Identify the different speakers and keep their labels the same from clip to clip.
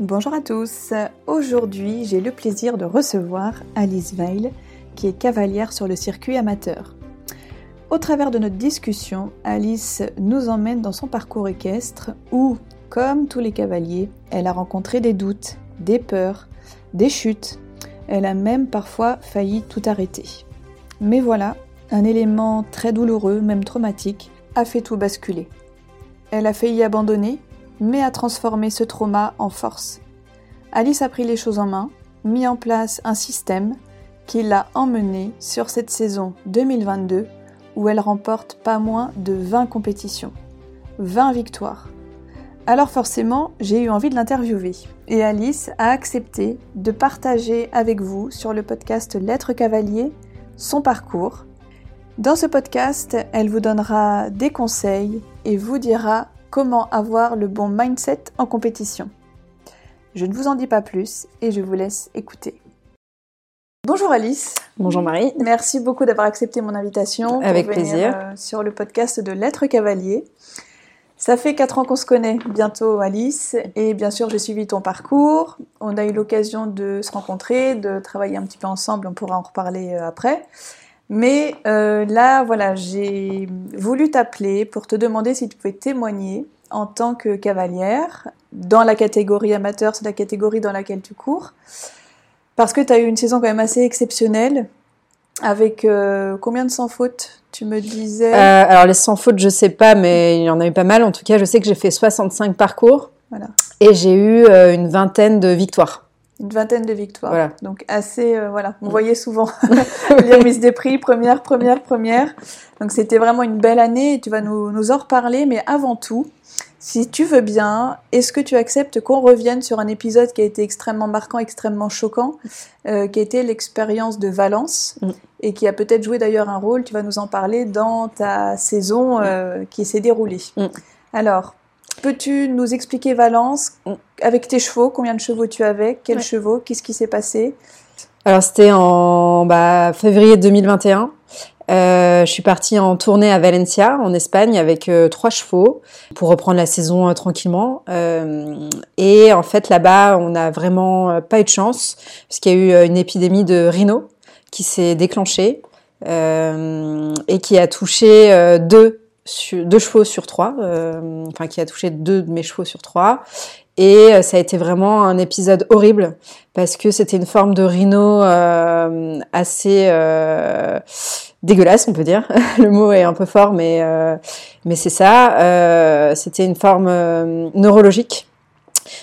Speaker 1: Bonjour à tous. Aujourd'hui, j'ai le plaisir de recevoir Alice Weil, qui est cavalière sur le circuit amateur. Au travers de notre discussion, Alice nous emmène dans son parcours équestre où, comme tous les cavaliers, elle a rencontré des doutes, des peurs, des chutes. Elle a même parfois failli tout arrêter. Mais voilà, un élément très douloureux, même traumatique, a fait tout basculer. Elle a failli abandonner, mais a transformé ce trauma en force. Alice a pris les choses en main, mis en place un système qui l'a emmenée sur cette saison 2022 où elle remporte pas moins de 20 compétitions, 20 victoires. Alors forcément, j'ai eu envie de l'interviewer et Alice a accepté de partager avec vous sur le podcast Lettres Cavalier son parcours. Dans ce podcast, elle vous donnera des conseils et vous dira comment avoir le bon mindset en compétition. Je ne vous en dis pas plus et je vous laisse écouter. Bonjour Alice.
Speaker 2: Bonjour Marie.
Speaker 1: Merci beaucoup d'avoir accepté mon invitation.
Speaker 2: Avec plaisir.
Speaker 1: Euh, sur le podcast de Lettres Cavalier. Ça fait quatre ans qu'on se connaît bientôt Alice et bien sûr j'ai suivi ton parcours. On a eu l'occasion de se rencontrer, de travailler un petit peu ensemble, on pourra en reparler euh, après. Mais euh, là voilà, j'ai voulu t'appeler pour te demander si tu pouvais témoigner en tant que cavalière dans la catégorie amateur, c'est la catégorie dans laquelle tu cours. Parce que tu as eu une saison quand même assez exceptionnelle, avec euh, combien de sans fautes Tu me disais?
Speaker 2: Euh, alors, les sans fautes, je sais pas, mais il y en a eu pas mal. En tout cas, je sais que j'ai fait 65 parcours.
Speaker 1: Voilà.
Speaker 2: Et j'ai eu une vingtaine de victoires.
Speaker 1: Une vingtaine de victoires. Voilà. Donc, assez. voilà. On voyait souvent les remises des prix, première, première, première. Donc, c'était vraiment une belle année et tu vas nous, nous en reparler. Mais avant tout, si tu veux bien, est-ce que tu acceptes qu'on revienne sur un épisode qui a été extrêmement marquant, extrêmement choquant, euh, qui a été l'expérience de Valence mm. et qui a peut-être joué d'ailleurs un rôle, tu vas nous en parler, dans ta saison euh, mm. qui s'est déroulée. Mm. Alors, peux-tu nous expliquer Valence avec tes chevaux Combien de chevaux tu avais Quels chevaux Qu'est-ce qui s'est passé?
Speaker 2: Alors, c'était en bah, février 2021. Euh, je suis partie en tournée à Valencia, en Espagne, avec euh, trois chevaux pour reprendre la saison euh, tranquillement. et en fait, là-bas, on n'a vraiment pas eu de chance parce qu'il y a eu une épidémie de rhino qui s'est déclenchée et qui a touché deux, deux chevaux sur trois, enfin qui a touché deux de mes chevaux sur trois. Et ça a été vraiment un épisode horrible parce que c'était une forme de rhino assez dégueulasse, on peut dire. Le mot est un peu fort, mais euh, mais c'est ça. Euh, c'était une forme euh, neurologique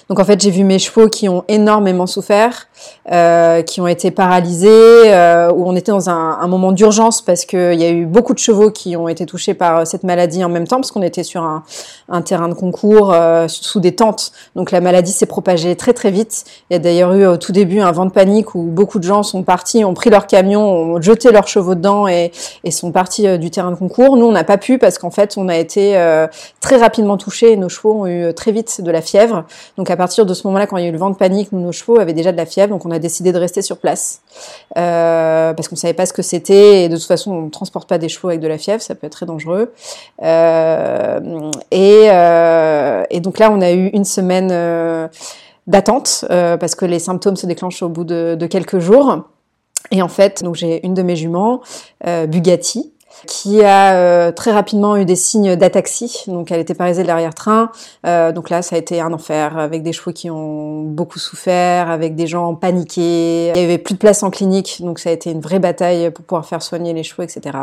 Speaker 2: donc en fait, j'ai vu mes chevaux qui ont énormément souffert, euh, qui ont été paralysés, euh, où on était dans un, un moment d'urgence parce qu'il y a eu beaucoup de chevaux qui ont été touchés par euh, cette maladie en même temps, parce qu'on était sur un, un, terrain de concours euh, sous des tentes. Donc la maladie s'est propagée très très vite. Il y a d'ailleurs eu au tout début un vent de panique où beaucoup de gens sont partis, ont pris leur camion, ont jeté leurs chevaux dedans et, et sont partis euh, du terrain de concours. Nous, on n'a pas pu parce qu'en fait, on a été euh, très rapidement touchés et nos chevaux ont eu très vite de la fièvre. Donc à partir de ce moment-là, quand il y a eu le vent de panique, nos chevaux avaient déjà de la fièvre, donc on a décidé de rester sur place euh, parce qu'on savait pas ce que c'était et de toute façon, on ne transporte pas des chevaux avec de la fièvre, ça peut être très dangereux. Euh, et, euh, et, donc là, on a eu une semaine d'attente parce que les symptômes se déclenchent au bout de, de quelques jours. Et en fait, donc j'ai une de mes juments, Bugatti, qui a euh, très rapidement eu des signes d'ataxie. Donc elle était paralysée de l'arrière-train. Euh, donc là, ça a été un enfer avec des chevaux qui ont beaucoup souffert, avec des gens paniqués. Il y avait plus de place en clinique, donc ça a été une vraie bataille pour pouvoir faire soigner les chevaux, etc.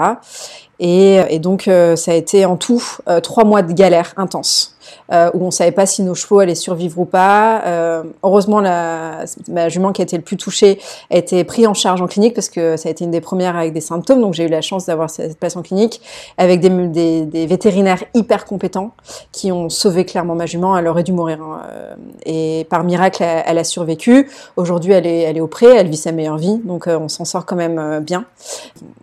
Speaker 2: Et, et donc euh, ça a été en tout euh, trois mois de galère intense. Euh, où on savait pas si nos chevaux allaient survivre ou pas. Euh, heureusement, la, ma jument qui a été le plus touchée a été prise en charge en clinique parce que ça a été une des premières avec des symptômes. Donc j'ai eu la chance d'avoir cette place en clinique avec des, des, des, vétérinaires hyper compétents qui ont sauvé clairement ma jument. Elle aurait dû mourir. Hein. Et par miracle, elle, a survécu. Aujourd'hui, elle est, elle est au pré, elle vit sa meilleure vie. Donc on s'en sort quand même bien.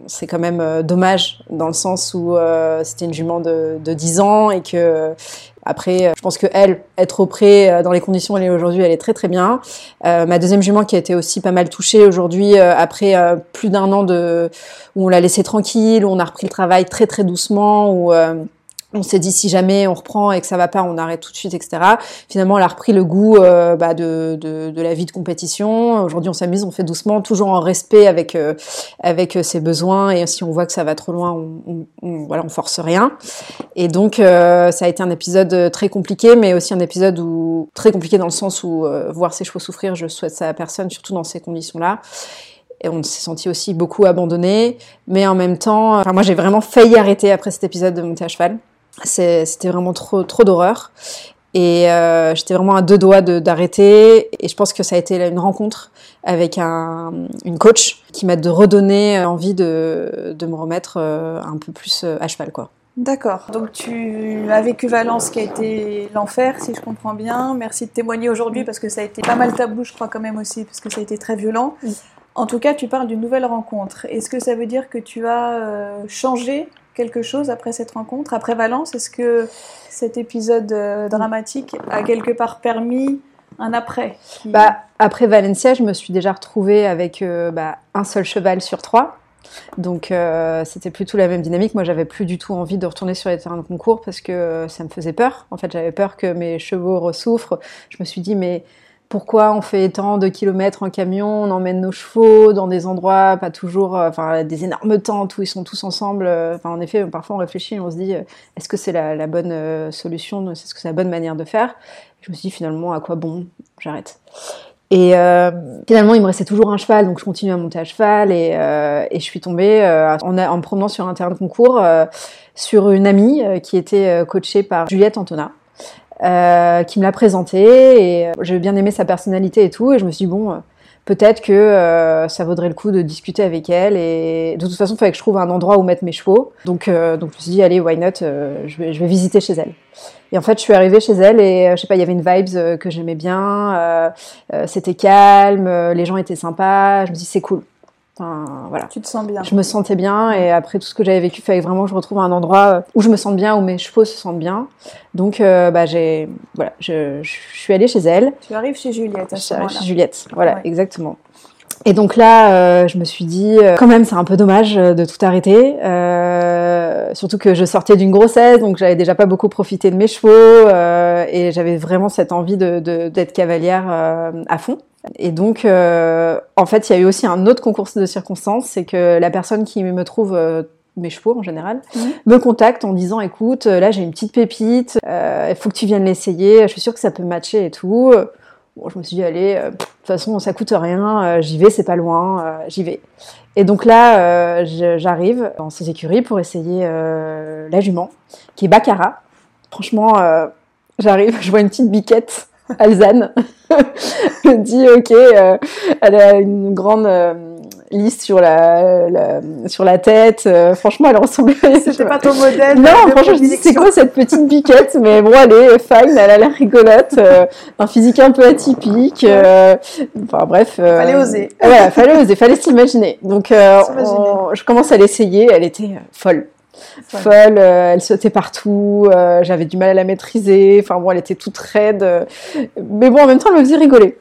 Speaker 2: C'est quand même dommage dans le sens où euh, c'était une jument de, de 10 ans et que après, je pense que elle, être au pré euh, dans les conditions où elle est aujourd'hui, elle est très très bien. Euh, ma deuxième jument qui a été aussi pas mal touchée aujourd'hui, euh, après euh, plus d'un an de où on l'a laissé tranquille, où on a repris le travail très très doucement, où on s'est dit si jamais on reprend et que ça va pas, on arrête tout de suite, etc. Finalement, elle a repris le goût euh, bah, de, de, de, la vie de compétition. Aujourd'hui, on s'amuse, on fait doucement, toujours en respect avec euh, avec ses besoins. Et si on voit que ça va trop loin, on, on, voilà, on force rien. Et donc, euh, ça a été un épisode très compliqué, mais aussi un épisode où très compliqué dans le sens où voir ses chevaux souffrir, je souhaite ça à personne, surtout dans ces conditions-là. Et on s'est senti aussi beaucoup abandonné, mais en même temps, enfin, moi j'ai vraiment failli arrêter après cet épisode de monter à cheval. C'était vraiment trop, trop d'horreur. Et euh, j'étais vraiment à deux doigts d'arrêter. Et je pense que ça a été une rencontre avec un, une coach qui m'a de redonner envie de, de me remettre euh, un peu plus euh, à cheval, quoi.
Speaker 1: D'accord. Donc tu as vécu Valence qui a été l'enfer, si je comprends bien. Merci de témoigner aujourd'hui parce que ça a été pas mal tabou, je crois quand même aussi, parce que ça a été très violent. En tout cas, tu parles d'une nouvelle rencontre. Est-ce que ça veut dire que tu as changé quelque chose après cette rencontre, après Valence? Est-ce que cet épisode euh, dramatique a quelque part permis un après
Speaker 2: bah, Après Valencia, je me suis déjà retrouvée avec euh, bah, un seul cheval sur trois. Donc euh, c'était plutôt la même dynamique. Moi, j'avais plus du tout envie de retourner sur les terrains de concours parce que ça me faisait peur. En fait, j'avais peur que mes chevaux ressouffrent. Je me suis dit, mais pourquoi on fait tant de kilomètres en camion, on emmène nos chevaux dans des endroits pas toujours, euh, enfin des énormes tentes où ils sont tous ensemble. Euh, enfin en effet, parfois on réfléchit, on se dit euh, est-ce que c'est la, bonne solution, est-ce que c'est la bonne manière de faire? Je me suis dit finalement à quoi bon, j'arrête. Et finalement, il me restait toujours un cheval, donc je continue à monter à cheval et, je suis tombée en, en, me promenant sur un terrain de concours sur une amie qui était coachée par Juliette Antona. Euh, qui me l'a présenté et euh, j'ai bien aimé sa personnalité et tout et je me suis dit bon euh, peut-être que ça vaudrait le coup de discuter avec elle et de toute façon il fallait que je trouve un endroit où mettre mes chevaux. Donc donc je me suis dit allez why not je vais je vais visiter chez elle. Et en fait je suis arrivée chez elle et je sais pas il y avait une vibes que j'aimais bien c'était calme les gens étaient sympas je me suis dit c'est cool
Speaker 1: Enfin, voilà. Tu te sens bien.
Speaker 2: Je me sentais bien et après tout ce que j'avais vécu, il fallait vraiment que je retrouve un endroit euh, où je me sente bien, où mes chevaux se sentent bien. Donc, euh, bah, j'ai, voilà, je, je, suis allée chez elle.
Speaker 1: Tu arrives chez Juliette à ce
Speaker 2: Chez Juliette, voilà, exactement. Et donc là, euh, je me suis dit, euh, quand même, c'est un peu dommage de tout arrêter. Euh, surtout que je sortais d'une grossesse, donc j'avais déjà pas beaucoup profité de mes chevaux et j'avais vraiment cette envie de, d'être cavalière à fond. Et donc, euh, en fait, il y a eu aussi un autre concours de circonstances, c'est que la personne qui me trouve euh, mes chevaux en général, mhm. me contacte en disant écoute, là j'ai une petite pépite, euh, il faut que tu viennes l'essayer, je suis sûre que ça peut matcher et tout. Bon, je me suis dit allez, de toute façon ça coûte rien, j'y vais, c'est pas loin, j'y vais. Et donc là, j'arrive dans ces écuries pour essayer la jument, qui est Baccara. Franchement, j'arrive, je vois une petite biquette Alzane me dit ok, euh, elle a une grande euh, liste sur la, sur la tête. Euh, franchement, elle ressemblait.
Speaker 1: C'était pas ton modèle.
Speaker 2: Non, franchement, je me dis c'est quoi cette petite biquette? Mais bon, elle est fine, elle a l'air rigolote, un physique un peu atypique. enfin bref.
Speaker 1: fallait oser.
Speaker 2: Voilà, fallait oser, fallait s'imaginer. Donc, je commence à l'essayer. Elle était folle folle, euh, elle sautait partout, euh, j'avais du mal à la maîtriser, enfin bon, elle était toute raide, mais bon, en même temps, elle me faisait rigoler.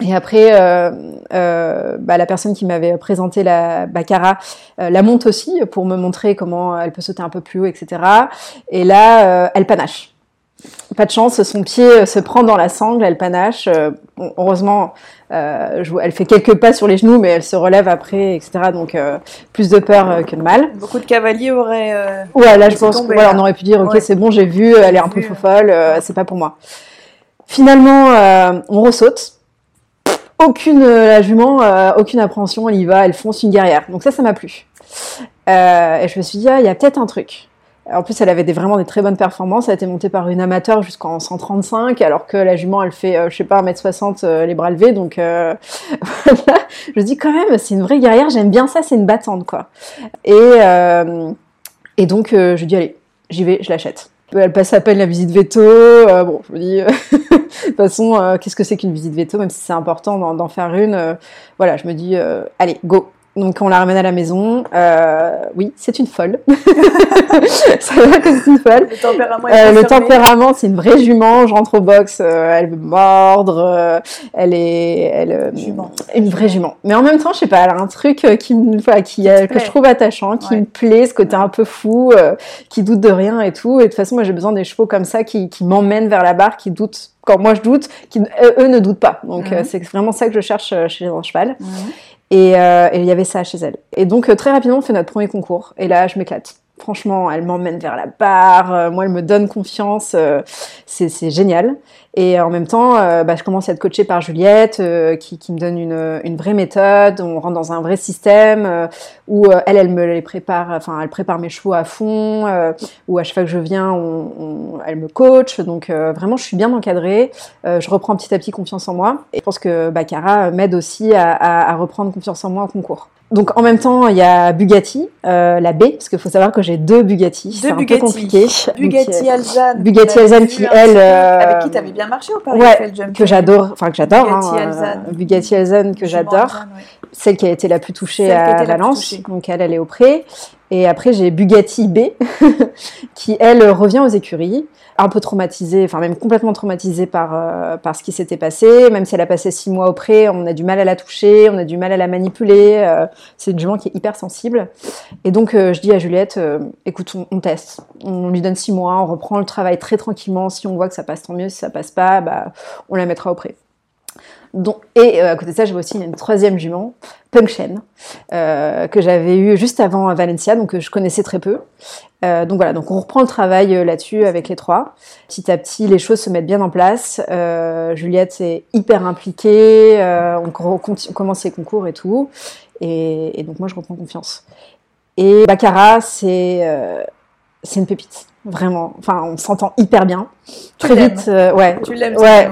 Speaker 2: Et après, euh, bah, la personne qui m'avait présenté la Baccara la monte aussi pour me montrer comment elle peut sauter un peu plus haut, etc. Et là, elle panache. Pas de chance, son pied se prend dans la sangle, elle panache. heureusement, euh, elle fait quelques pas sur les genoux, mais elle se relève après, etc. Donc euh, plus de peur euh, que de mal.
Speaker 1: Beaucoup de cavaliers auraient.
Speaker 2: ouais, là je pense qu'on on aurait pu dire ok c'est bon, j'ai vu, elle est un peu folle, c'est pas pour moi. Finalement, on ressaute. Aucune la jument, aucune appréhension, elle y va, elle fonce une guerrière. Donc ça, ça m'a plu. et je me suis dit ah, il y a peut-être un truc. En plus, elle avait vraiment des très bonnes performances. Elle a été montée par une amateur jusqu'en 135, alors que la jument, elle fait, euh, je sais pas, 1m60 euh, les bras levés. Donc, euh, voilà. Je dis quand même, c'est une vraie guerrière. J'aime bien ça. C'est une battante, quoi. Et, et donc, je dis, allez, j'y vais, je l'achète. Elle passe à peine la visite veto. bon, je me dis, de toute façon, qu'est-ce que c'est qu'une visite veto, même si c'est important d'en faire une. voilà, je me dis, allez, go. Donc on la ramène à la maison. Euh, oui, c'est une folle. ça va que c'est une folle.
Speaker 1: Le tempérament,
Speaker 2: euh, le tempérament, c'est une vraie jument. Je rentre au box, euh, elle veut mordre. Euh, elle est, elle,
Speaker 1: jument.
Speaker 2: une vraie jument. Mais en même temps, je sais pas, elle a un truc qui, me, qui, que je trouve attachant, qui me plaît, ce côté un peu fou, qui doute de rien et tout. Et de toute façon, moi, j'ai besoin des chevaux comme ça qui, qui m'emmènent vers la barre, qui doutent quand moi je doute, qui, eux, ne doutent pas. Donc mhm. c'est vraiment ça que je cherche chez un cheval. Euh, et il y avait ça chez elle. Et donc euh, très rapidement, on fait notre premier concours. Et là, je m'éclate. Franchement, elle m'emmène vers la barre. Euh, moi, elle me donne confiance. c'est génial. Et en même temps, euh, bah, je commence à être coachée par Juliette, euh, qui, qui, me donne une, une, vraie méthode. On rentre dans un vrai système euh, où elle, elle me les prépare, enfin, elle prépare mes chevaux à fond. où à chaque fois que je viens, on, on, elle me coach. Donc vraiment, je suis bien encadrée. je reprends petit à petit confiance en moi. Et je pense que Baccara m'aide aussi à, à, à reprendre confiance en moi en concours. Donc en même temps, il y a Bugatti, euh, la B, parce qu'il faut savoir que j'ai deux Bugatti. C'est un peu compliqué.
Speaker 1: Bugatti Alzane.
Speaker 2: Bugatti Alzane qui elle.
Speaker 1: Euh, avec qui bien marché au Paris
Speaker 2: ouais, que j'adore, enfin que j'adore. Bugatti hein, Alzane. Bugatti Alzane que j'adore. Celle qui a été la plus touchée à Valence. Donc elle, elle est au pré. Et après, j'ai Bugatti B, qui elle revient aux écuries un peu traumatisée, enfin même complètement traumatisée par, euh, par ce qui s'était passé. Même si elle a passé six mois auprès, on a du mal à la toucher, on a du mal à la manipuler. Euh, c'est une jument qui est hyper sensible. Et donc euh, je dis à Juliette, écoute, on, teste. On lui donne six mois, on reprend le travail très tranquillement. Si on voit que ça passe, tant mieux. Si ça passe pas, bah, on la mettra auprès. Et à côté de ça, j'avais aussi une troisième jument, Punkshen, euh, que j'avais eu juste avant Valencia, donc que je connaissais très peu. Euh, donc voilà, donc on reprend le travail euh, là-dessus avec les trois. Petit à petit, les choses se mettent bien en place. Euh, Juliette est hyper impliquée, euh, on, commence les concours et tout. Et, et, donc moi, je reprends confiance. Et Baccara, c'est une pépite. Vraiment, enfin, on s'entend hyper bien. très vite, euh, ouais.
Speaker 1: Tu l'aimes
Speaker 2: ouais.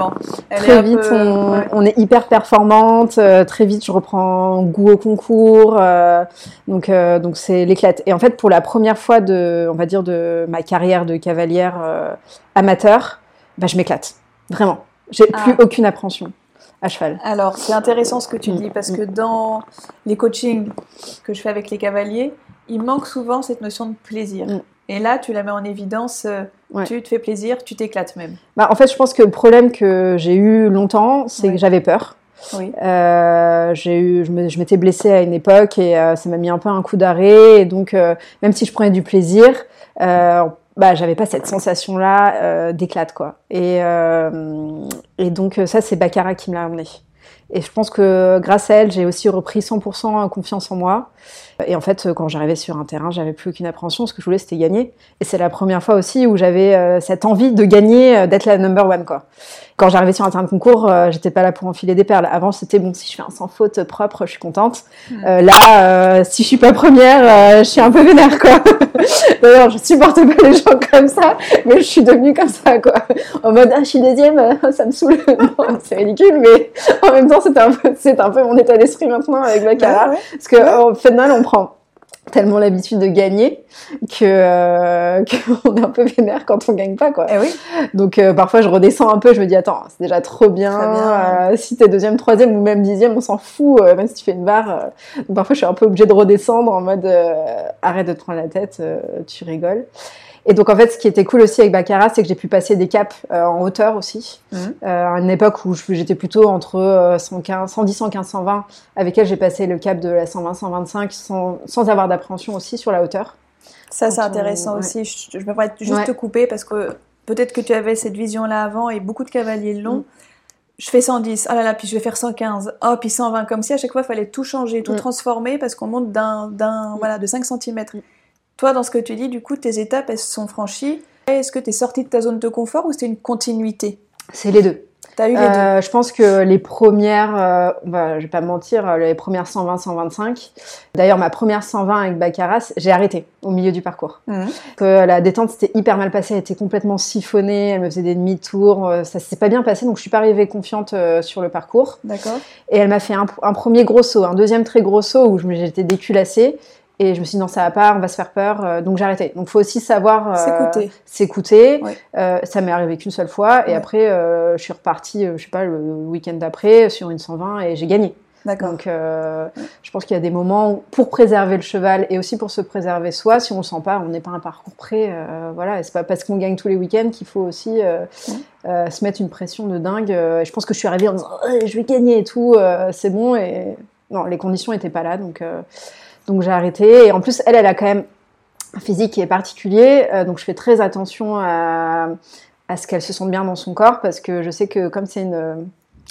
Speaker 2: très vite, on, est hyper performante. Euh, très vite, je reprends goût au concours. Euh, donc, donc c'est l'éclate. Et en fait, pour la première fois de, on va dire, de ma carrière de cavalière amateur, bah, je m'éclate. Vraiment. J'ai ah. plus aucune appréhension à cheval.
Speaker 1: Alors, c'est intéressant ce que tu mm. dis parce que dans les coachings que je fais avec les cavaliers, il manque souvent cette notion de plaisir. Mm. Et là, tu la mets en évidence, euh, tu te fais plaisir, tu t'éclates même.
Speaker 2: Bah, en fait, je pense que le problème que j'ai eu longtemps, c'est que j'avais peur. Oui. Euh, j'ai eu, je m'étais blessée à une époque et euh, ça m'a mis un peu un coup d'arrêt. Et donc, même si je prenais du plaisir, bah, j'avais pas cette sensation-là d'éclate, quoi. Et, et donc, ça, c'est Baccara qui me l'a amené. Et je pense que grâce à elle, j'ai aussi repris 100% confiance en moi. Et en fait, quand j'arrivais sur un terrain, j'avais plus aucune appréhension. Ce que je voulais, c'était gagner. Et c'est la première fois aussi où j'avais euh, cette envie de gagner, euh, d'être la number one, quoi. Quand j'arrivais sur un terrain de concours, euh, j'étais pas là pour enfiler des perles. Avant, c'était bon, si je fais un sans faute propre, je suis contente. Hmm. là, si je suis pas première, je suis un peu vénère, quoi. D'ailleurs, je supporte pas les gens comme ça, mais je suis devenue comme ça, quoi. En mode, ah, je suis deuxième, ça me saule. c'est ridicule, mais en même temps, c'est un peu, un peu mon état d'esprit maintenant avec ma. Parce que, au final, on prend tellement l'habitude de gagner que euh, qu'on est un peu vénère quand on gagne pas quoi.
Speaker 1: Eh oui.
Speaker 2: Donc euh, parfois je redescends un peu, je me dis attends c'est déjà trop bien. Euh, si t'es deuxième, troisième ou même dixième, on s'en fout euh, même si tu fais une barre. Donc parfois je suis un peu obligée de redescendre en mode arrête de te prendre la tête, tu rigoles. Et donc en fait, ce qui était cool aussi avec Baccarat, c'est que j'ai pu passer des caps euh, en hauteur aussi. Mmh. Euh, à une époque où j'étais plutôt entre 115, 110, 115, 120, avec elle j'ai passé le cap de la 120, 125 sans, sans avoir d'appréhension aussi sur la hauteur.
Speaker 1: Ça c'est intéressant aussi. Je, je me permets juste te couper parce que peut-être que tu avais cette vision-là avant et beaucoup de cavaliers l'ont. Mmh. Je fais 110, ah là là, puis je vais faire 115, oh, puis 120, comme si à chaque fois il fallait tout changer, tout mmh. transformer parce qu'on monte d'un, voilà, de 5 cm. Toi, dans ce que tu dis, du coup, tes étapes, elles sont franchies. Est-ce que tu es sortie de ta zone de confort ou c'est une continuité?
Speaker 2: C'est les deux.
Speaker 1: As eu les euh,
Speaker 2: deux. Je pense que les premières, euh, bah, je vais pas mentir, euh, les premières 120, 125. D'ailleurs, ma première 120 avec Baccaras, j'ai arrêté au milieu du parcours. Mmh. Que la détente s'était hyper mal passée, elle était complètement siphonnée, elle me faisait des demi-tours, euh, ça s'est pas bien passé, donc je suis pas arrivée confiante sur le parcours.
Speaker 1: D'accord.
Speaker 2: Et elle m'a fait un, un, premier gros saut, un deuxième très gros saut où j'étais déculassée. Et je me suis dit non, ça va pas, on va se faire peur, euh, donc j'ai arrêté. Donc il faut aussi savoir
Speaker 1: euh,
Speaker 2: s'écouter. Euh, ça m'est arrivé qu'une seule fois, et après je suis repartie, je sais pas, le week-end d'après sur une 120 et j'ai gagné.
Speaker 1: D'accord.
Speaker 2: Donc, euh, je pense qu'il y a des moments où, pour préserver le cheval et aussi pour se préserver soi, si on le sent pas, on n'est pas un parcours prêt. Euh, voilà, et c'est pas parce qu'on gagne tous les week-ends qu'il faut aussi euh, euh, se mettre une pression de dingue. Euh, et je pense que je suis arrivée en disant Oh, je vais gagner et tout, euh, c'est bon. Et non, les conditions n'étaient pas là, donc euh, donc j'ai arrêté. Et en plus, elle, elle a quand même un physique qui est particulier, euh, donc je fais très attention à, ce qu'elle se sente bien dans son corps parce que je sais que comme c'est une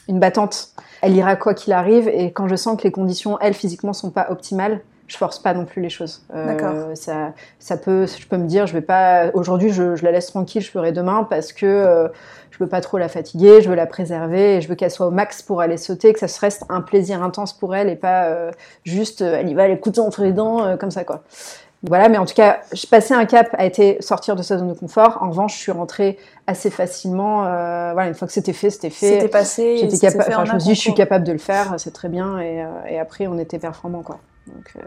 Speaker 2: une battante, elle ira quoi qu'il arrive. Et quand je sens que les conditions, elles, physiquement, sont pas optimales, je force pas non plus les choses. Euh. Ça, ça peut, je peux me dire, je vais pas. Aujourd'hui, je, je la laisse tranquille, je ferai demain parce que euh, je veux pas trop la fatiguer, je veux la préserver, et je veux qu'elle soit au max pour aller sauter, que ça se reste un plaisir intense pour elle et pas euh, juste, euh, elle y va, elle écoute entre les dents, euh, comme ça quoi. Voilà, mais en tout cas, je passais un cap a été sortir de sa zone de confort. En revanche, je suis rentrée assez facilement. euh, voilà, une fois que c'était fait, c'était fait.
Speaker 1: C'était passé.
Speaker 2: J'étais capable. Enfin, je me suis dit, je suis capable de le faire, c'est très bien. Et, euh, et après, on était performants, quoi. Donc, euh,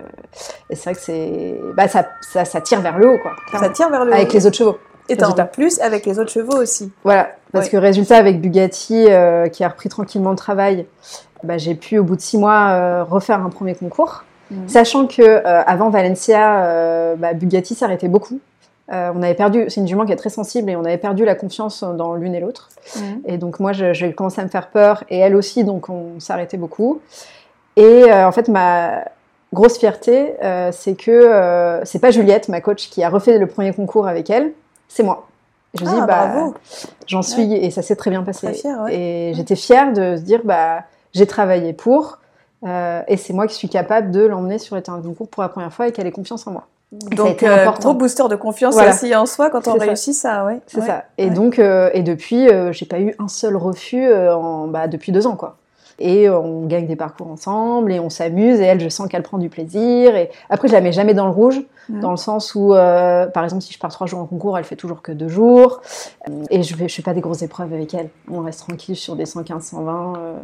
Speaker 2: et c'est vrai que c'est, bah, ça, ça, ça tire vers le haut, quoi.
Speaker 1: Ça tire vers le
Speaker 2: Avec
Speaker 1: haut.
Speaker 2: les autres chevaux.
Speaker 1: Et
Speaker 2: résultat.
Speaker 1: plus avec les autres chevaux aussi.
Speaker 2: Voilà, parce
Speaker 1: Ouais.
Speaker 2: que résultat, avec Bugatti, euh, qui a repris tranquillement le travail, bah, j'ai pu, au bout de six mois, euh, refaire un premier concours.
Speaker 1: Mhm.
Speaker 2: Sachant que avant Valencia, bah, Bugatti s'arrêtait beaucoup. Euh, on avait perdu, c'est une jument qui est très sensible et on avait perdu la confiance dans l'une et l'autre.
Speaker 1: Mhm.
Speaker 2: Et donc moi, j'ai commencé à me faire peur et elle aussi, donc on s'arrêtait beaucoup. Et euh, en fait, ma grosse fierté, euh, c'est que euh, c'est pas Juliette, ma coach, qui a refait le premier concours avec elle, c'est moi. Et je me
Speaker 1: Ah,
Speaker 2: dis, bah, j'en suis et ça s'est très bien passé.
Speaker 1: Très fière, ouais.
Speaker 2: Et j'étais fière de se dire, bah, j'ai travaillé pour. euh, et c'est moi qui suis capable de l'emmener sur les terrains de concours pour la première fois et qu'elle ait confiance en moi.
Speaker 1: Donc,
Speaker 2: été
Speaker 1: euh, gros booster de confiance
Speaker 2: Voilà.
Speaker 1: aussi en soi quand on
Speaker 2: ça.
Speaker 1: réussit ça, ouais.
Speaker 2: C'est
Speaker 1: Ouais.
Speaker 2: ça. Et
Speaker 1: Ouais.
Speaker 2: donc, euh, et depuis, euh, j'ai pas eu un seul refus en, bah, depuis deux ans, quoi. Et euh, on gagne des parcours ensemble et on s'amuse. Et elle, je sens qu'elle prend du plaisir. Et après, je la mets jamais dans le rouge, dans le sens où, euh, par exemple, si je pars trois jours en concours, elle fait toujours que deux jours. Et je fais, je fais pas des grosses épreuves avec elle. On reste tranquille sur des 115, 120 euh,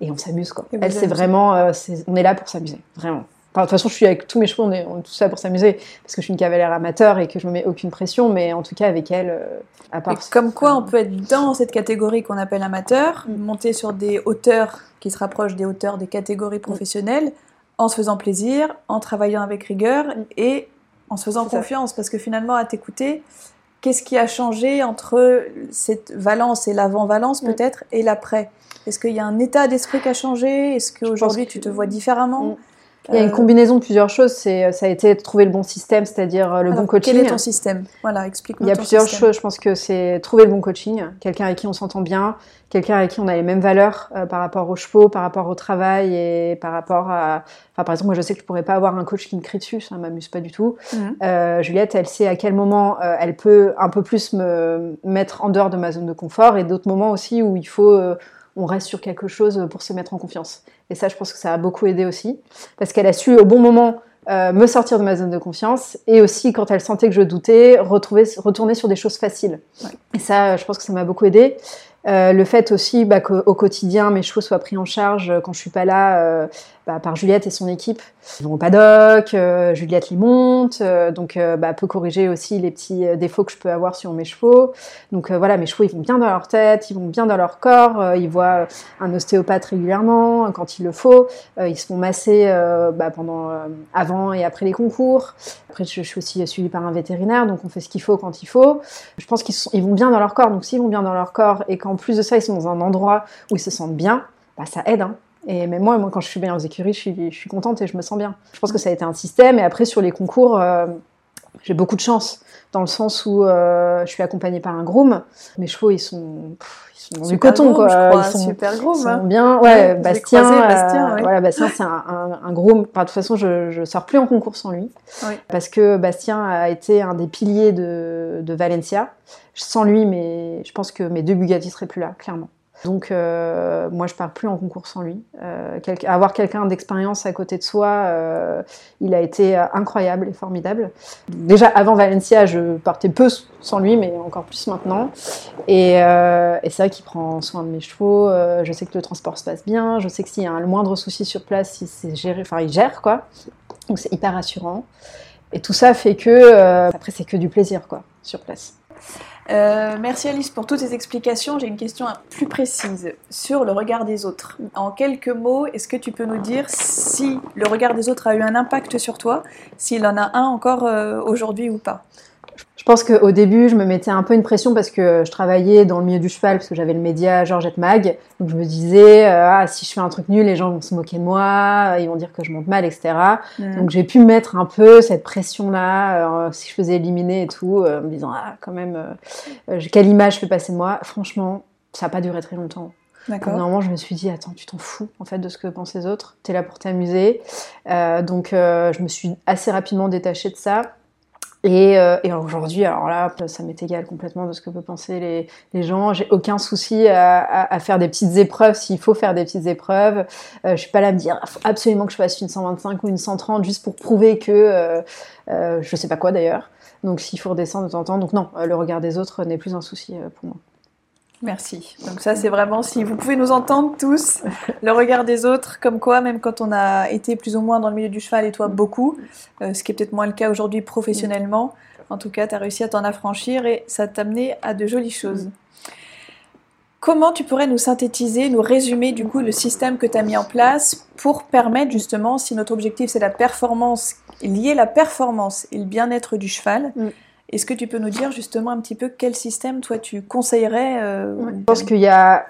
Speaker 2: et on s'amuse, quoi.
Speaker 1: Et
Speaker 2: Elle, c'est vraiment, euh, on est là pour s'amuser, vraiment. Enfin, de toute façon, je suis avec tous mes chevaux, on est, on est tous là pour s'amuser parce que je suis une cavalière amateur et que je me mets aucune pression. Mais en tout cas, avec elle, euh, à
Speaker 1: Et
Speaker 2: part
Speaker 1: comme quoi, on peut être dans cette catégorie qu'on appelle amateur,
Speaker 2: Mm.
Speaker 1: monter sur des hauteurs qui se rapprochent des hauteurs des catégories professionnelles, en se faisant plaisir, en travaillant avec rigueur et en se faisant
Speaker 2: ça.
Speaker 1: confiance. Parce que finalement, à t'écouter, qu'est-ce qui a changé entre cette Valence et l'avant-Valence
Speaker 2: Mm.
Speaker 1: peut-être et l'après? Est-ce qu'il y a un état d'esprit qui a changé? Est-ce qu'aujourd'hui
Speaker 2: que-
Speaker 1: tu te vois différemment?
Speaker 2: Mm. Il y a une
Speaker 1: Euh,
Speaker 2: combinaison de plusieurs choses. C'est, ça a été de trouver le bon système, c'est-à-dire euh, le
Speaker 1: alors,
Speaker 2: bon coaching.
Speaker 1: Quel est ton système? Voilà, explique-nous
Speaker 2: Il y a plusieurs
Speaker 1: système.
Speaker 2: choses. Je pense que c'est trouver le bon coaching, quelqu'un avec qui on s'entend bien, quelqu'un avec qui on a les mêmes valeurs euh, par rapport aux chevaux, par rapport au travail et par rapport à. Enfin, par exemple, moi, je sais que je pourrais pas avoir un coach qui me crie dessus, ça m'amuse pas du tout.
Speaker 1: Mhm.
Speaker 2: Euh, Juliette, elle sait à quel moment euh, elle peut un peu plus me mettre en dehors de ma zone de confort et d'autres moments aussi où il faut. On reste sur quelque chose pour se mettre en confiance. Et ça, je pense que ça a beaucoup aidé aussi, parce qu'elle a su au bon moment euh, me sortir de ma zone de confiance, et aussi quand elle sentait que je doutais, retrouver, retourner sur des choses faciles.
Speaker 1: Ouais.
Speaker 2: Et ça, je pense que ça m'a beaucoup aidé. Euh, le fait aussi bah, qu'au quotidien, mes chevaux soient pris en charge euh, quand je suis pas là bah, par Juliette et son équipe. Ils vont au paddock, euh, Juliette les monte, euh, donc euh, bah, peut corriger aussi les petits euh, défauts que je peux avoir sur mes chevaux. Donc voilà, mes chevaux, ils vont bien dans leur tête, ils vont bien dans leur corps, ils voient un ostéopathe régulièrement euh, quand il le faut, ils se font masser bah, pendant avant et après les concours. Après, je, suis aussi suivie par un vétérinaire, donc on fait ce qu'il faut quand il faut. Je pense qu'ils vont bien dans leur corps, donc s'ils vont bien dans leur corps et qu'en plus de ça, ils sont dans un endroit où ils se sentent bien, bah, ça aide. Hein. Et même moi, moi, quand je suis bien aux écuries, je suis, je suis contente et je me sens bien. Je pense que ça a été un système. Et après, sur les concours, euh, j'ai beaucoup de chance, dans le sens où euh, je suis accompagnée par un groom. Mes chevaux, ils sont, pff, ils sont dans du coton,
Speaker 1: groom,
Speaker 2: quoi.
Speaker 1: je crois,
Speaker 2: ils sont,
Speaker 1: super groom,
Speaker 2: ils sont
Speaker 1: hein.
Speaker 2: bien.
Speaker 1: Ouais,
Speaker 2: Bastien.
Speaker 1: croisé
Speaker 2: euh,
Speaker 1: ouais.
Speaker 2: Voilà, Bastien, c'est un, un, un groom. Enfin, de toute façon, je, je sors plus en concours sans lui. Parce que Bastien a été un des piliers de, de Valencia. Sans lui, mais je pense que mes deux Bugatti seraient plus là, clairement. Donc, euh, moi, je pars plus en concours sans lui. Euh, avoir quelqu'un d'expérience à côté de soi, euh, il a été incroyable et formidable. Déjà, avant Valencia, je partais peu sans lui, mais encore plus maintenant. Et, c'est vrai qu'il prend soin de mes chevaux. je sais que le transport se passe bien. Je sais que s'il y a un le moindre souci sur place, il, il gère, quoi. Donc, c'est hyper rassurant. Et tout ça fait que, après, c'est que du plaisir, quoi, sur place.
Speaker 1: Euh, merci Alice pour toutes ces explications. J'ai une question plus précise sur le regard des autres. En quelques mots, est-ce que tu peux nous dire si le regard des autres a eu un impact sur toi, s'il en a un encore euh, aujourd'hui ou pas?
Speaker 2: Pense qu'au début, je me mettais un peu une pression parce que je travaillais dans le milieu du cheval, parce que j'avais le média Georgette Mag. Donc je me disais, euh, ah, si je fais un truc nul, les gens vont se moquer de moi, ils vont dire que je monte mal, etc. Donc j'ai pu mettre un peu cette pression-là, euh, si je faisais éliminer et tout, euh, en me disant, ah, quand même, quelle image je fais passer de moi Franchement, ça n'a pas duré très longtemps. Normalement, je me suis dit, attends, tu t'en fous en fait de ce que pensent les autres. T'es là pour t'amuser. donc, je me suis assez rapidement détachée de ça. Euh, et, aujourd'hui, alors là, ça m'est égal complètement de ce que peuvent penser les, les gens. J'ai aucun souci à, faire des petites épreuves s'il faut faire des petites épreuves. Euh, je suis pas là à me dire faut absolument que je fasse une 125 ou une 130 juste pour prouver que euh, euh, je sais pas quoi d'ailleurs. Donc s'il faut redescendre de temps en temps, donc non, le regard des autres n'est plus un souci pour moi.
Speaker 1: Merci. Donc ça, c'est vraiment si vous pouvez nous entendre tous, le regard des autres, comme quoi, même quand on a été plus ou moins dans le milieu du cheval, et toi beaucoup, euh, ce qui est peut-être moins le cas aujourd'hui professionnellement, en tout cas, tu as réussi à t'en affranchir et ça t'a amené à de jolies choses. Comment tu pourrais nous synthétiser, nous résumer du coup le système que tu as mis en place pour permettre justement, si notre objectif c'est la performance, lier la performance et le bien-être du cheval, mm. Est-ce que tu peux nous dire justement un petit peu quel système toi tu conseillerais euh,
Speaker 2: Je pense qu'il y a,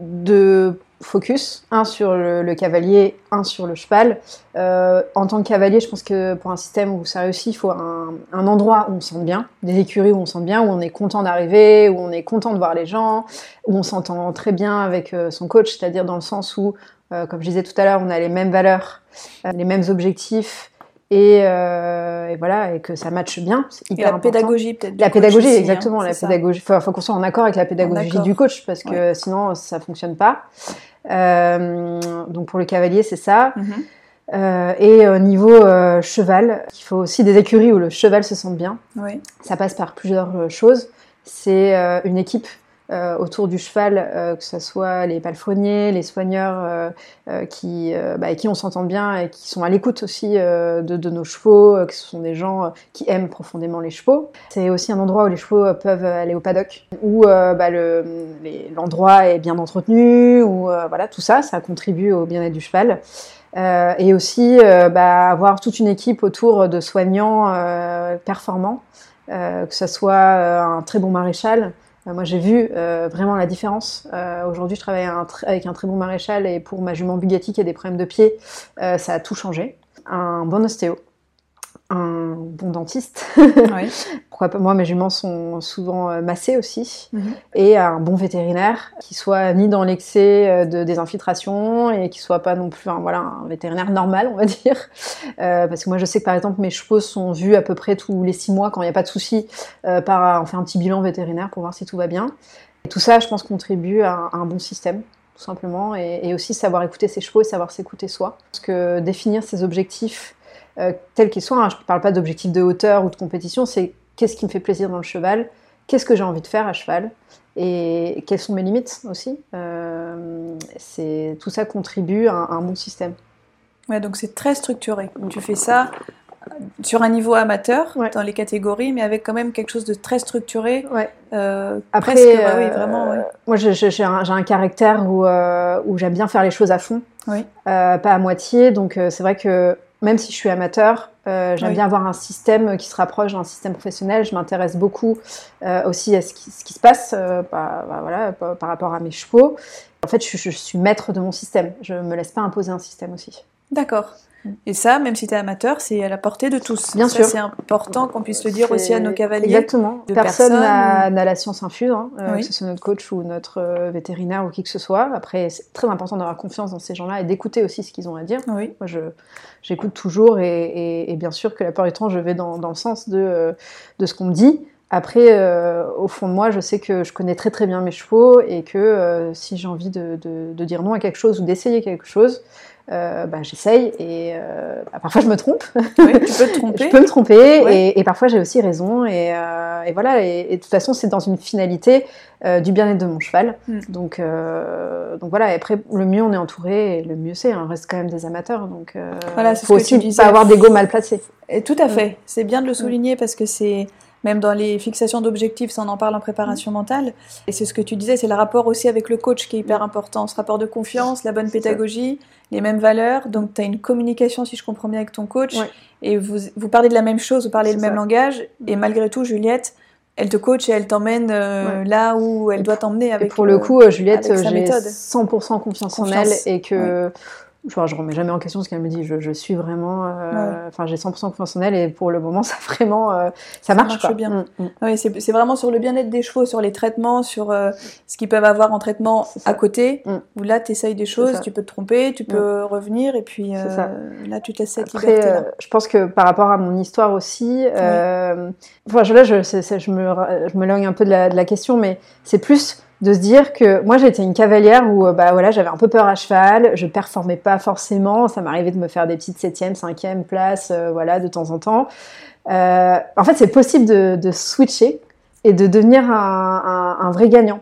Speaker 2: deux focus, un sur le, cavalier, un sur le cheval. Euh, en tant que cavalier, je pense que pour un système où ça réussit, il faut un, endroit où on se sent bien, des écuries où on se sent bien, où on est content d'arriver, où on est content de voir les gens, où on s'entend très bien avec euh, son coach, c'est-à-dire dans le sens où, comme je disais tout à l'heure, on a les mêmes valeurs, les mêmes objectifs, euh, et, voilà et que ça matche bien.
Speaker 1: Et la pédagogie peut-être.
Speaker 2: La pédagogie, hein, exactement. la pédagogie. Il faut, qu'on soit en accord avec la pédagogie du coach parce que sinon ça fonctionne pas. Euh, donc pour le cavalier, c'est ça. Mhm. Euh, et au niveau cheval, il faut aussi des écuries où le cheval se sente bien. Oui. Ça passe par plusieurs choses. C'est une équipe euh, autour du cheval, euh, que ce soit les palefreniers, les soigneurs euh, qui, bah, qui on s'entend bien et qui sont à l'écoute aussi de, nos chevaux, que ce sont des gens qui aiment profondément les chevaux. C'est aussi un endroit où les chevaux peuvent aller au paddock, où bah, l'endroit est bien entretenu, où voilà, tout ça, ça contribue au bien-être du cheval. et aussi bah, avoir toute une équipe autour de soignants performants, que ce soit un très bon maréchal, euh, moi, j'ai vu euh, vraiment la différence. Euh, aujourd'hui, je travaille avec un très bon maréchal et pour ma jument Bugatti qui a des problèmes de pied, ça a tout changé. Un bon ostéo, un bon dentiste. Pourquoi pas Moi, mes juments sont souvent euh, massées aussi. Mhm. Et un bon vétérinaire qui soit ni dans l'excès euh, de des infiltrations et qui soit pas non plus un, voilà, un vétérinaire normal, on va dire. Euh, parce que moi, je sais que par exemple, mes chevaux sont vus à peu près tous les six mois quand il n'y a pas de souci. par, on fait un petit bilan vétérinaire pour voir si tout va bien. Et tout ça, je pense, contribue à, un bon système tout simplement, et, et, aussi savoir écouter ses chevaux et savoir s'écouter soi. Parce que définir ses objectifs euh, tel qu'il soit. Hein. Je ne parle pas d'objectif de hauteur ou de compétition, c'est qu'est-ce qui me fait plaisir dans le cheval, qu'est-ce que j'ai envie de faire à cheval et quelles sont mes limites aussi. Euh, tout ça contribue à un, bon système.
Speaker 1: Ouais, donc c'est très structuré. Tu fais ça sur un niveau amateur dans les catégories, mais avec quand même quelque chose de très structuré. Ouais.
Speaker 2: Euh, Après, oui, vraiment. Moi, j'ai un, caractère où, où j'aime bien faire les choses à fond, pas à moitié. Donc, c'est vrai que même si je suis amateur, euh, j'aime bien avoir un système qui se rapproche d'un système professionnel. Je m'intéresse beaucoup euh, aussi à ce qui, se passe euh, bah, bah, voilà, par rapport à mes chevaux. En fait, je, je, suis maître de mon système. Je ne me laisse pas imposer un système aussi.
Speaker 1: D'accord. Et ça, même si tu es amateur, c'est à la portée de tous. Bien sûr. C'est important qu'on puisse le dire aussi à nos cavaliers.
Speaker 2: Exactement. Personne n'a la science infuse, hein, euh, que ce soit notre coach ou notre euh, vétérinaire ou qui que ce soit. Après, c'est très important d'avoir confiance dans ces gens-là et d'écouter aussi ce qu'ils ont à dire. Oui. Moi, j'écoute toujours et, bien sûr que la plupart du temps, je vais dans, le sens de, euh, de ce qu'on me dit. Après, au fond de moi, je sais que je connais très très bien mes chevaux et que si j'ai envie de, de, dire non à quelque chose ou d'essayer quelque chose, euh, bah, j'essaye et euh, bah, parfois je me trompe.
Speaker 1: Oui, tu peux te tromper.
Speaker 2: je peux me tromper et, parfois j'ai aussi raison et, euh, voilà. Et, de toute façon, c'est dans une finalité du bien-être de mon cheval. Hmm. Donc, donc voilà. Et après, le mieux on est entouré, et le mieux c'est. On reste quand même des amateurs, donc voilà, il faut aussi pas avoir d'ego mal placé.
Speaker 1: Et tout à fait. C'est bien de le souligner parce que c'est même dans les fixations d'objectifs, ça on en parle en préparation mentale. Et c'est ce que tu disais, c'est le rapport aussi avec le coach qui est hyper important, ce rapport de confiance, la bonne pédagogie, les mêmes valeurs. Donc tu as une communication, si je comprends bien, avec ton coach, et vous, vous parlez de la même chose, vous parlez le même langage, et malgré tout, Juliette, elle te coach et elle t'emmène euh, là où elle doit t'emmener avec.
Speaker 2: Et pour le coup, Juliette, j'ai 100% confiance, en elle et que Enfin, je remets jamais en question ce qu'elle me dit. Je, suis vraiment, euh, enfin, j'ai 100% confiance en elle et pour le moment, ça vraiment, euh, ça marche,
Speaker 1: bien. Mm, mm. Oui, c'est vraiment sur le bien-être des chevaux, sur les traitements, sur euh, ce qu'ils peuvent avoir en traitement à côté. Mm. Où là, tu essayes des choses, tu peux te tromper, tu peux revenir et puis là, tu te laisses cette Après, liberté.
Speaker 2: je pense que par rapport à mon histoire aussi, enfin, là, je, je me, je me logne un peu de la, de la question, mais c'est plus de se dire que moi j'étais une cavalière où bah voilà j'avais un peu peur à cheval, je performais pas forcément, ça m'arrivait de me faire des petites septième, cinquième places, euh, voilà de temps en temps. Euh, en fait c'est possible de, switcher et de devenir un, vrai gagnant.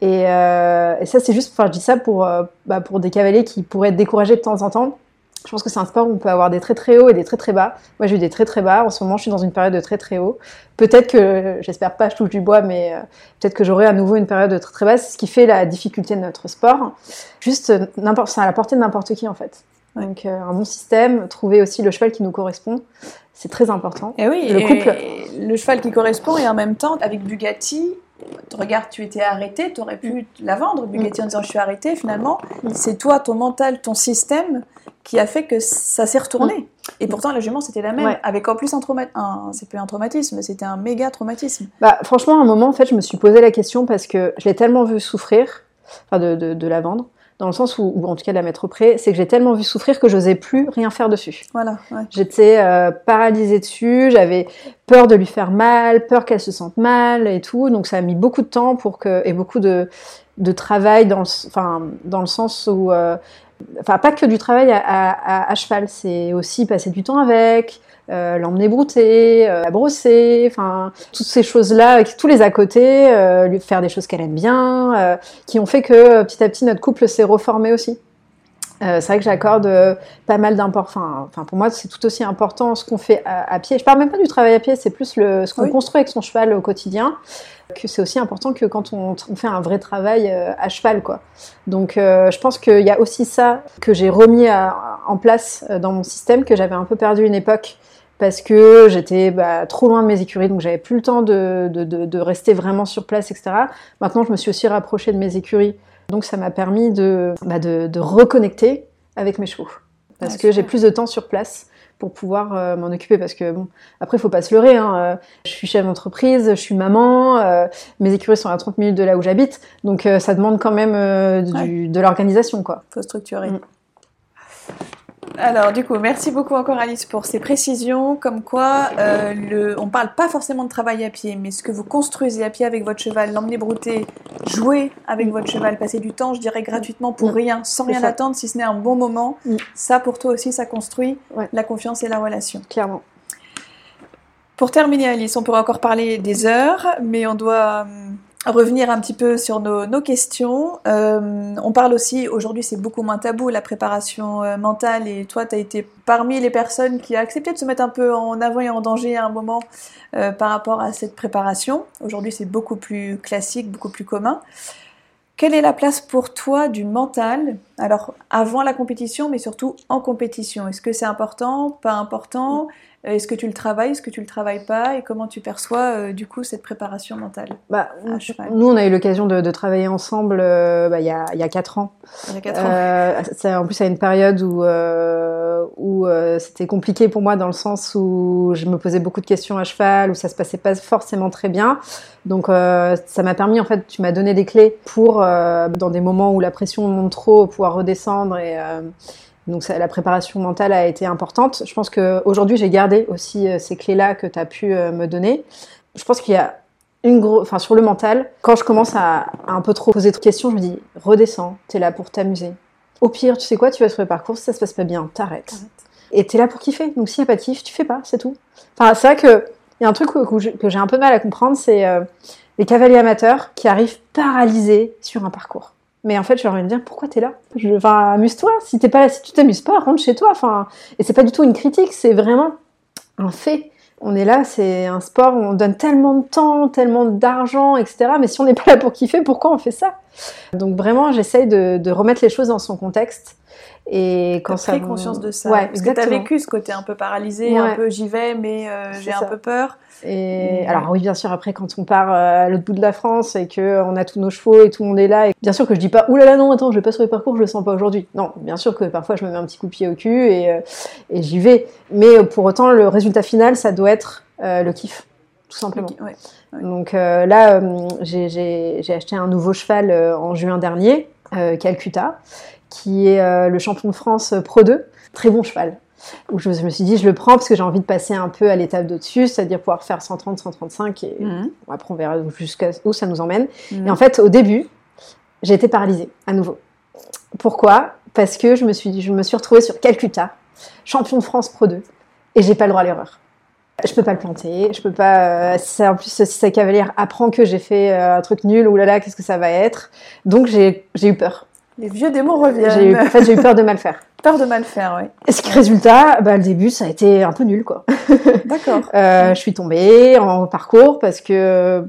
Speaker 2: Et, euh, et ça c'est juste, enfin je dis ça pour bah, pour des cavaliers qui pourraient être découragés de temps en temps je pense que c'est un sport où on peut avoir des très très hauts et des très très bas. Moi, j'ai eu des très très bas. En ce moment, je suis dans une période de très très haut. Peut-être que, j'espère pas, je touche du bois, mais euh, peut-être que j'aurai à nouveau une période de très très basse, ce qui fait la difficulté de notre sport. Juste, euh, n'importe, c'est à la portée de n'importe qui en fait. Donc, euh, un bon système, trouver aussi le cheval qui nous correspond, c'est très important.
Speaker 1: Et oui, le couple. le cheval qui correspond et en même temps, avec Bugatti, regarde, tu étais arrêté, tu aurais pu la vendre, Bugatti en disant je suis arrêté, finalement, c'est toi, ton mental, ton système qui a fait que ça s'est retourné. Et pourtant, la jument, c'était la même, avec en plus un traumatisme, c'est plus un traumatisme, c'était un méga traumatisme.
Speaker 2: Bah, franchement, à un moment, en fait, je me suis posé la question parce que je l'ai tellement vu souffrir, enfin, de la vendre, dans le sens où, ou en tout cas de la mettre près, c'est que j'ai tellement vu souffrir que j'osais plus rien faire dessus.
Speaker 1: Voilà.
Speaker 2: J'étais euh, paralysée dessus, j'avais peur de lui faire mal, peur qu'elle se sente mal et tout, donc ça a mis beaucoup de temps pour que et beaucoup de, de travail dans le, enfin dans le sens où, euh, enfin pas que du travail à, à, à cheval, c'est aussi passer du temps avec, euh, l'emmener brouter, euh, la brosser, enfin toutes ces choses-là, tous les à côté, euh, lui faire des choses qu'elle aime bien, qui ont fait que petit à petit notre couple s'est reformé aussi. c'est vrai que j'accorde pas mal d'importance. Enfin, pour moi, c'est tout aussi important ce qu'on fait à, pied. Je parle même pas du travail à pied, c'est plus le, ce qu'on construit avec son cheval au quotidien. Que c'est aussi important que quand on, on, fait un vrai travail à cheval, quoi. Donc, je pense qu'il y a aussi ça que j'ai remis en place dans mon système que j'avais un peu perdu une époque parce que j'étais bah, trop loin de mes écuries, donc j'avais plus le temps de, de, rester vraiment sur place, etc. Maintenant, je me suis aussi rapprochée de mes écuries, donc ça m'a permis de, bah, reconnecter avec mes chevaux, parce que j'ai plus de temps sur place pour pouvoir euh, m'en occuper. Parce que bon après faut pas se leurrer hein, euh, je suis chef d'entreprise je suis maman euh, mes écuries sont à 30 minutes de là où j'habite. Donc ça demande quand même de l'organisation quoi.
Speaker 1: Faut structurer. Mm. Alors, du coup, merci beaucoup encore Alice pour ces précisions, comme quoi euh, le, on ne parle pas forcément de travail à pied, mais ce que vous construisez à pied avec votre cheval, l'emmener brouter, jouer avec votre cheval, passer du temps, je dirais gratuitement pour mm. rien, sans rien attendre, si ce n'est un bon moment, mm. ça pour toi aussi, ça construit la confiance et la relation.
Speaker 2: Clairement.
Speaker 1: Pour terminer Alice, on pourrait encore parler des heures, mais on doit... Revenir un petit peu sur nos, questions. Euh, on parle aussi, aujourd'hui c'est beaucoup moins tabou, la préparation euh, mentale, et toi tu as été parmi les personnes qui a accepté de se mettre un peu en avant et en danger à un moment euh, par rapport à cette préparation. Aujourd'hui c'est beaucoup plus classique, beaucoup plus commun. Quelle est la place pour toi du mental? Alors avant la compétition, mais surtout en compétition. Est-ce que c'est important, pas important? Est-ce que tu le travailles, est-ce que tu le travailles pas et comment tu perçois euh, du coup cette préparation mentale
Speaker 2: bah, Nous, on a eu l'occasion de, travailler ensemble euh, bah, il, y a, il y a 4 ans.
Speaker 1: Il y a 4 ans.
Speaker 2: En plus à une période où, où c'était compliqué pour moi dans le sens où je me posais beaucoup de questions à cheval, où ça se passait pas forcément très bien. Donc ça m'a permis, en fait, tu m'as donné des clés pour, dans des moments où la pression monte trop, pouvoir redescendre et donc la préparation mentale a été importante. Je pense qu'aujourd'hui, j'ai gardé aussi euh, ces clés-là que tu as pu euh, me donner. Je pense qu'il y a une grosse... Enfin, sur le mental, quand je commence à, un peu trop poser de questions, je me dis, redescends, tu es là pour t'amuser. Au pire, tu sais quoi, tu vas sur le parcours, si ça se passe pas bien, t'arrêtes. Et tu es là pour kiffer. Donc s'il n'y a pas de kiff, tu fais pas, c'est tout. Enfin, c'est vrai qu'il y a un truc que, j'ai un peu mal à comprendre, c'est euh, les cavaliers amateurs qui arrivent paralysés sur un parcours. Mais en fait, je leur de dire pourquoi t'es là? Enfin, amuse-toi. Si t'es pas là, si tu t'amuses pas, rentre chez toi. Enfin, et c'est pas du tout une critique, c'est vraiment un fait. on est là, c'est un sport où on donne tellement de temps, tellement d'argent, etc. Mais si on n'est pas là pour kiffer, pourquoi on fait ça? Donc vraiment, j'essaye de, remettre les choses dans son contexte.
Speaker 1: Et quand ça. pris conscience de ça. Ouais, parce que tu as vécu ce côté un peu paralysé, un peu j'y vais, mais euh, j'ai un peu peur.
Speaker 2: Et alors oui, bien sûr, après quand on part euh, à l'autre bout de la France et que on a tous nos chevaux et tout le monde est là, et bien sûr que je dis pas oulala là là, non, attends, je vais pas sur le parcours, je le sens pas aujourd'hui. Non, bien sûr que parfois je me mets un petit coup de pied au cul et, euh, et j'y vais. Mais pour autant, le résultat final, ça doit être le kiff, tout simplement. Donc là, j'ai acheté un nouveau cheval en juin dernier, Calcutta qui est euh, le champion de France Pro 2. Très bon cheval. Où je, me suis dit, je le prends parce que j'ai envie de passer un peu à l'étape d'au-dessus, c'est-à-dire pouvoir faire 130, 135 et mhm. après on verra jusqu'à où ça nous emmène. Mhm. Et en fait, au début, j'ai été paralysée à nouveau. Pourquoi? Parce que je me suis, je me suis retrouvée sur Calcutta, champion de France Pro 2, et j'ai pas le droit à l'erreur. Je peux pas le planter, je peux pas. Euh, en plus, si sa cavalière apprend que j'ai fait euh, un truc nul, oulala, qu'est-ce que ça va être? Donc j'ai eu peur.
Speaker 1: Les vieux démons reviennent.
Speaker 2: J'ai en fait, j'ai eu peur de mal faire.
Speaker 1: Peur de mal faire, oui.
Speaker 2: Et ce résultat, bah, le début, ça a été un peu nul, quoi.
Speaker 1: D'accord.
Speaker 2: euh, je suis tombée en parcours parce que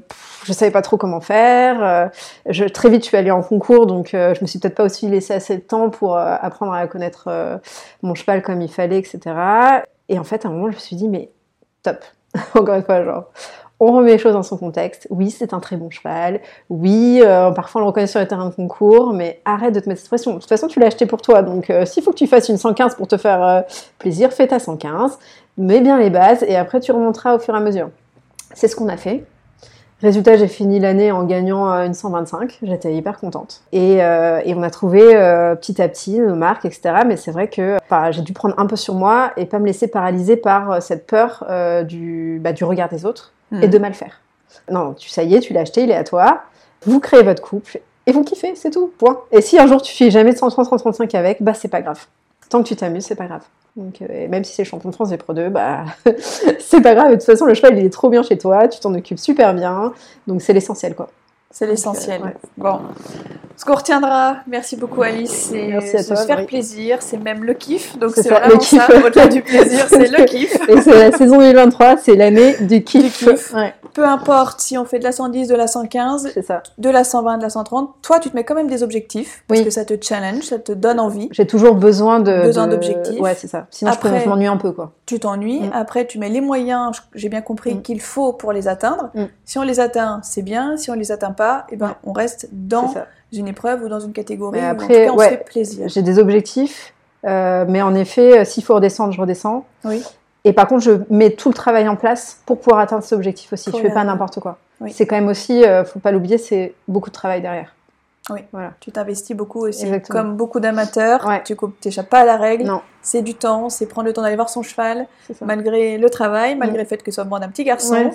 Speaker 2: je savais pas trop comment faire. Euh, je, très vite, je suis allée en concours, donc euh, je me suis peut-être pas aussi laissé assez de temps pour euh, apprendre à connaître mon cheval comme il fallait, etc. Et en fait, à un moment, je me suis dit, mais top. Encore une fois, genre, on remet les choses dans son contexte. Oui, c'est un très bon cheval. Oui, euh, parfois on le reconnaît sur les terrains de concours, mais arrête de te mettre cette pression. De toute façon, tu l'as acheté pour toi. Donc, euh, s'il faut que tu fasses une 115 pour te faire euh, plaisir, fais ta 115. Mets bien les bases et après tu remonteras au fur et à mesure. C'est ce qu'on a fait. Résultat, j'ai fini l'année en gagnant une 125. J'étais hyper contente. Et, on a trouvé petit à petit nos marques, etc. Mais c'est vrai que j'ai dû prendre un peu sur moi et pas me laisser paralyser par cette peur bah, du regard des autres et de hmm. mal faire. Non, tu, ça y est, tu l'as acheté, il est à toi. Vous créez votre couple et vous kiffez, c'est tout, point. Et si un jour tu fais jamais de 130, 135 avec, bah c'est pas grave. Tant que tu t'amuses, c'est pas grave. Donc, euh, même si c'est le champion de France des Pro 2, bah c'est pas grave. De toute façon, le cheval il est trop bien chez toi, tu t'en occupes super bien. Donc c'est l'essentiel quoi.
Speaker 1: C'est l'essentiel. Euh, bon, ce qu'on retiendra, merci beaucoup Alice, c'est se faire plaisir, c'est même le kiff. Donc c'est vraiment ça, au-delà du plaisir, c'est le kiff.
Speaker 2: Et c'est la saison 2023, c'est l'année du kiff.
Speaker 1: Peu importe si on fait de la 110, de la 115, ça. de la 120, de la 130, toi tu te mets quand même des objectifs parce que ça te challenge, ça te donne envie.
Speaker 2: J'ai toujours besoin de
Speaker 1: besoin d'objectifs.
Speaker 2: Ouais, c'est ça. Sinon Après, je, m'ennuie un peu quoi.
Speaker 1: Tu t'ennuies. Mm. Après tu mets les moyens, j'ai bien compris mm. qu'il faut pour les atteindre. Mm. Si on les atteint, c'est bien. Si on les atteint pas, et eh ben on reste dans une épreuve ou dans une catégorie. Mais après, on se fait plaisir.
Speaker 2: J'ai des objectifs, euh, mais en effet, euh, s'il faut redescendre, je redescends.
Speaker 1: Oui.
Speaker 2: Et par contre, je mets tout le travail en place pour pouvoir atteindre cet objectif aussi. Je fais pas n'importe quoi. C'est quand même aussi, euh, faut pas l'oublier, c'est beaucoup de travail derrière.
Speaker 1: Oui, voilà. tu t'investis beaucoup aussi. Comme beaucoup d'amateurs, tu n'échappes pas à la règle. C'est du temps, c'est prendre le temps d'aller voir son cheval, malgré le travail, malgré le fait que ce soit un petit garçon,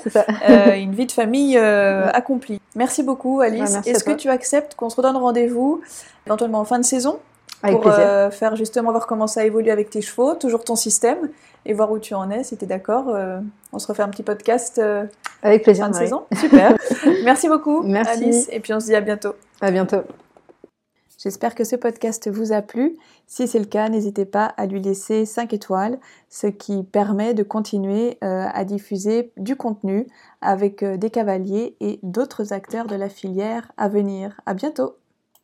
Speaker 1: euh, une vie de famille euh, accomplie. Merci beaucoup Alice. Est-ce que tu acceptes qu'on se redonne rendez-vous éventuellement en fin de saison pour euh, faire justement voir comment ça évolue avec tes chevaux, toujours ton système, et voir où tu en es, si tu es d'accord. on se refait un petit podcast
Speaker 2: avec plaisir,
Speaker 1: fin de saison. Super. Merci beaucoup Merci. Alice, et puis on se dit à bientôt.
Speaker 2: À bientôt.
Speaker 1: J'espère que ce podcast vous a plu. Si c'est le cas, n'hésitez pas à lui laisser 5 étoiles, ce qui permet de continuer euh, à diffuser du contenu avec euh, des cavaliers et d'autres acteurs de la filière à venir. À bientôt!